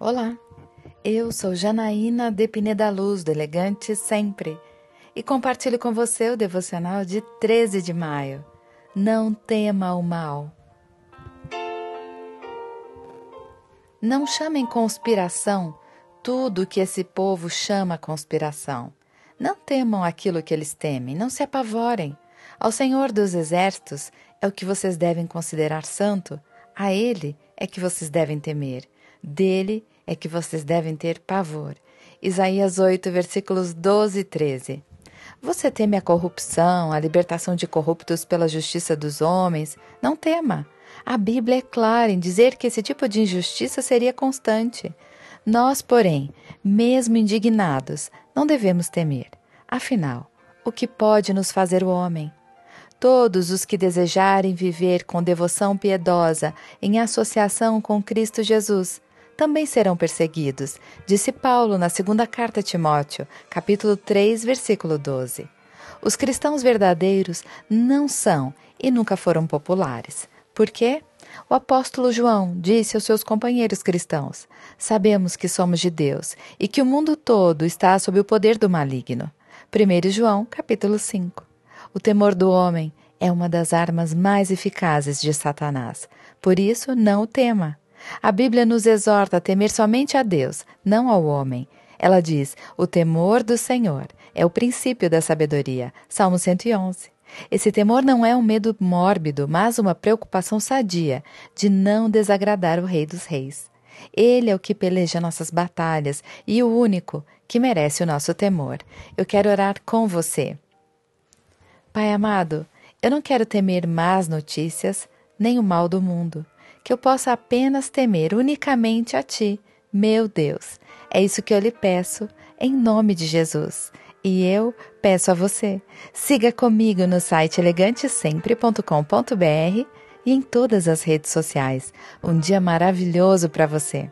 Olá, eu sou Janaína de Pineda Luz, do Elegante Sempre, e compartilho com você o devocional de 13 de maio. Não tema o mal. Não chamem conspiração tudo que esse povo chama conspiração. Não temam aquilo que eles temem, não se apavorem. Ao Senhor dos Exércitos é o que vocês devem considerar santo, a Ele é que vocês devem temer, dele é que vocês devem ter pavor. Isaías 8, versículos 12 e 13. Você teme a corrupção, a libertação de corruptos pela justiça dos homens? Não tema. A Bíblia é clara em dizer que esse tipo de injustiça seria constante. Nós, porém, mesmo indignados, não devemos temer. Afinal, o que pode nos fazer o homem? Todos os que desejarem viver com devoção piedosa em associação com Cristo Jesus também serão perseguidos, disse Paulo na segunda carta a Timóteo, capítulo 3, versículo 12. Os cristãos verdadeiros não são e nunca foram populares. Por quê? O apóstolo João disse aos seus companheiros cristãos: Sabemos que somos de Deus e que o mundo todo está sob o poder do maligno. 1 João, capítulo 5. O temor do homem é uma das armas mais eficazes de Satanás. Por isso, não o tema. A Bíblia nos exorta a temer somente a Deus, não ao homem. Ela diz: o temor do Senhor é o princípio da sabedoria. Salmo 111. Esse temor não é um medo mórbido, mas uma preocupação sadia de não desagradar o Rei dos Reis. Ele é o que peleja nossas batalhas e o único que merece o nosso temor. Eu quero orar com você. Pai amado, eu não quero temer más notícias, nem o mal do mundo, que eu possa apenas temer unicamente a Ti, meu Deus. É isso que eu lhe peço, em nome de Jesus. E eu peço a você, siga comigo no site elegantesempre.com.br e em todas as redes sociais. Um dia maravilhoso para você!